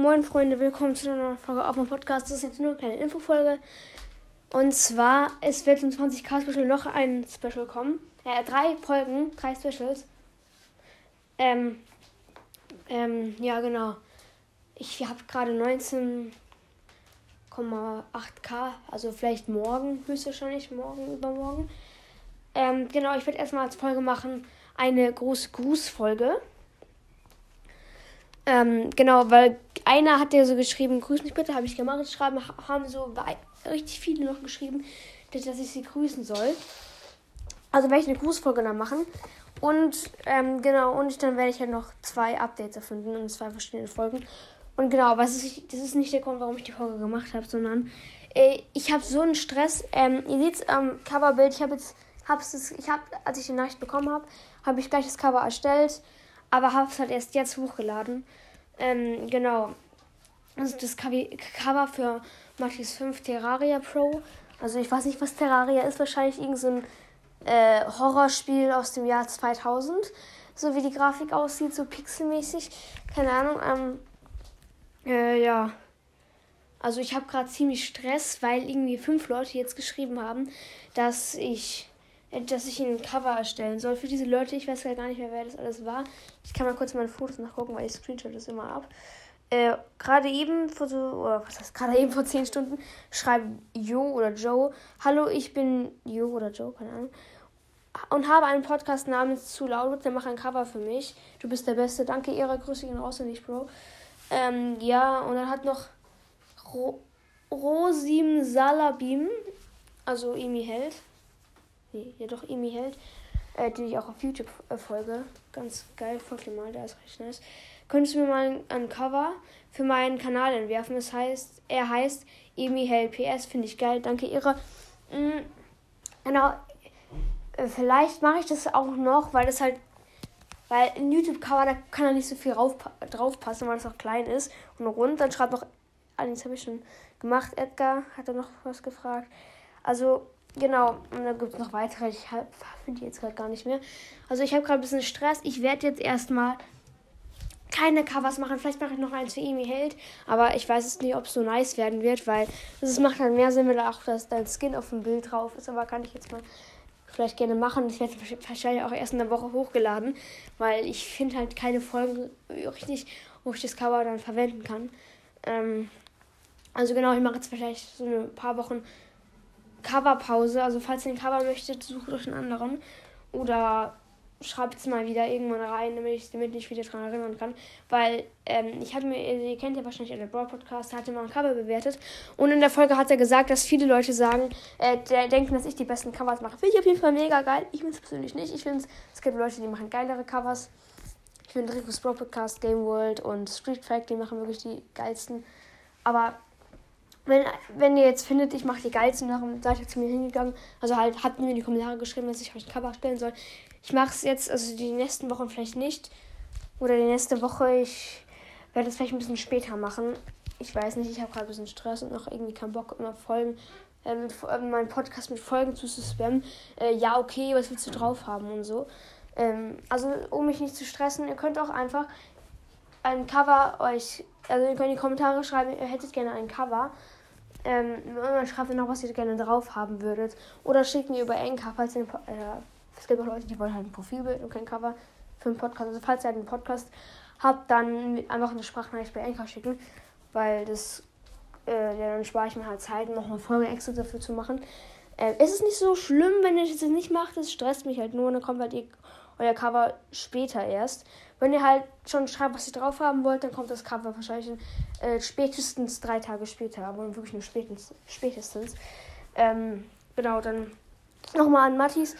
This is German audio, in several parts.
Moin Freunde, willkommen zu einer neuen Folge auf dem Podcast. Das ist jetzt nur eine kleine Infofolge. Und zwar, es wird im 20k Special noch ein Special kommen. Äh, drei Folgen, drei Specials. Ähm, ähm, ja genau. Ich habe gerade 19,8k, also vielleicht morgen, höchstwahrscheinlich morgen, übermorgen. Ähm, genau, ich werde erstmal als Folge machen eine große Grußfolge. Ähm, genau, weil einer hat ja so geschrieben, grüß mich bitte, habe ich gemacht. Schreiben, haben so richtig viele noch geschrieben, dass ich sie grüßen soll. Also werde ich eine Grußfolge dann machen. Und ähm, genau, und dann werde ich halt noch zwei Updates erfinden in zwei verschiedenen Folgen. Und genau, was ist, das ist nicht der Grund, warum ich die Folge gemacht habe, sondern äh, ich habe so einen Stress. Ähm, ihr seht am Coverbild, ich habe jetzt, hab's, ich habe, als ich die Nachricht bekommen habe, habe ich gleich das Cover erstellt aber habe es halt erst jetzt hochgeladen. Ähm, genau. Also das Cover für Matrix 5 Terraria Pro. Also ich weiß nicht, was Terraria ist. Wahrscheinlich irgendein so äh, Horrorspiel aus dem Jahr 2000. So wie die Grafik aussieht, so pixelmäßig. Keine Ahnung. Ähm, äh, ja. Also ich habe gerade ziemlich Stress, weil irgendwie fünf Leute jetzt geschrieben haben, dass ich dass ich ein Cover erstellen soll für diese Leute. Ich weiß gar nicht mehr, wer das alles war. Ich kann mal kurz meine Fotos nachgucken, weil ich screenshot das immer ab. Äh, gerade eben vor so, oder was heißt gerade eben vor 10 Stunden, schreibt Jo oder Joe, Hallo, ich bin Jo oder Joe, keine Ahnung. Und habe einen Podcast namens Zu laut, der macht ein Cover für mich. Du bist der Beste. Danke, ihrer Grüße gehen raus an dich, Bro. Ähm, ja, und dann hat noch Ro Rosim Salabim, also Emi Held, nee, ja doch Emi Held, äh, die ich auch auf YouTube äh, folge. Ganz geil, folgt ihr mal, der ist recht nice. Könntest du mir mal ein, Cover für meinen Kanal entwerfen? Das heißt, er heißt Emi Held PS, finde ich geil, danke ihre. Mhm, genau, äh, vielleicht mache ich das auch noch, weil das halt weil ein YouTube-Cover, da kann er nicht so viel drauf, drauf passen, weil es auch klein ist und rund. Dann schreibt noch, ah, das habe ich schon gemacht, Edgar, hat er noch was gefragt. Also, Genau, und dann gibt es noch weitere. Ich finde die jetzt gerade gar nicht mehr. Also ich habe gerade ein bisschen Stress. Ich werde jetzt erstmal keine Covers machen. Vielleicht mache ich noch eins für Emi Held. Aber ich weiß es nicht, ob es so nice werden wird, weil es macht dann mehr Sinn, wenn auch das, dein Skin auf dem Bild drauf ist. Aber kann ich jetzt mal vielleicht gerne machen. Ich werde wahrscheinlich auch erst in der Woche hochgeladen, weil ich finde halt keine Folgen richtig, wo ich das Cover dann verwenden kann. Ähm, also genau, ich mache jetzt vielleicht so ein paar Wochen Coverpause. Also falls ihr ein Cover möchtet, sucht euch einen anderen. Oder schreibt es mal wieder irgendwann rein, damit ich damit nicht wieder dran erinnern kann. Weil ähm, ich hatte mir, ihr kennt ja wahrscheinlich den Broad Podcast, hatte mal ein Cover bewertet. Und in der Folge hat er gesagt, dass viele Leute sagen, äh, der, denken, dass ich die besten Covers mache. Finde ich auf jeden Fall mega geil. Ich finde es persönlich nicht. Ich finde es gibt Leute, die machen geilere Covers. Ich finde Ricos Broad Podcast, Game World und Street Fact, die machen wirklich die geilsten. Aber wenn, wenn ihr jetzt findet, ich mache die geilsten Sachen, seid ihr zu mir hingegangen. Also halt, habt mir in die Kommentare geschrieben, dass ich euch ein Cover stellen soll. Ich mache es jetzt, also die nächsten Wochen vielleicht nicht. Oder die nächste Woche, ich werde es vielleicht ein bisschen später machen. Ich weiß nicht, ich habe gerade ein bisschen Stress und noch irgendwie keinen Bock, immer Folgen, äh, mit, äh, meinen Podcast mit Folgen zu spammen. Äh, ja, okay, was willst du drauf haben und so. Ähm, also, um mich nicht zu stressen, ihr könnt auch einfach ein Cover euch, also ihr könnt in die Kommentare schreiben, ihr hättet gerne ein Cover. Ähm, und schreibt ihr noch, was ihr gerne drauf haben würdet. Oder schickt mir über Enka, falls ihr, äh, es gibt auch Leute, die wollen halt ein Profilbild und kein Cover für einen Podcast. Also falls ihr halt einen Podcast habt, dann einfach eine Sprachnachricht bei Enka schicken, weil das, äh, ja, dann spare ich mir halt Zeit, noch eine Folge extra dafür zu machen. Äh, es ist nicht so schlimm, wenn ihr das nicht macht, es stresst mich halt nur, dann kommt halt ihr, euer Cover später erst. Wenn ihr halt schon schreibt, was ihr drauf haben wollt, dann kommt das Cover wahrscheinlich äh, spätestens drei Tage später, aber wirklich nur spätestens. spätestens. Ähm, genau, dann nochmal an Mathis.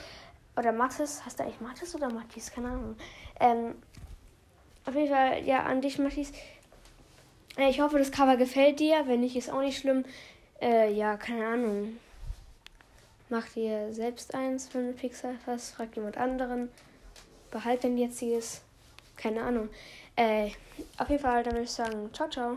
Oder Mathis, heißt der eigentlich Mathis oder Mathis? Keine Ahnung. Ähm, auf jeden Fall, ja, an dich, Mathis. Äh, ich hoffe, das Cover gefällt dir. Wenn nicht, ist auch nicht schlimm. Äh, ja, keine Ahnung. Mach dir selbst eins, wenn du Pixar hast. Frag jemand anderen. Behalt dein jetziges. Keine Ahnung. Äh, auf jeden Fall, dann würde ich sagen, ciao, ciao.